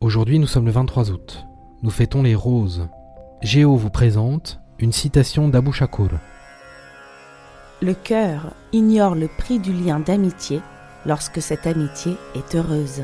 Aujourd'hui, nous sommes le 23 août. Nous fêtons les roses. Géo vous présente une citation d'Abou Shakur. Le cœur ignore le prix du lien d'amitié lorsque cette amitié est heureuse.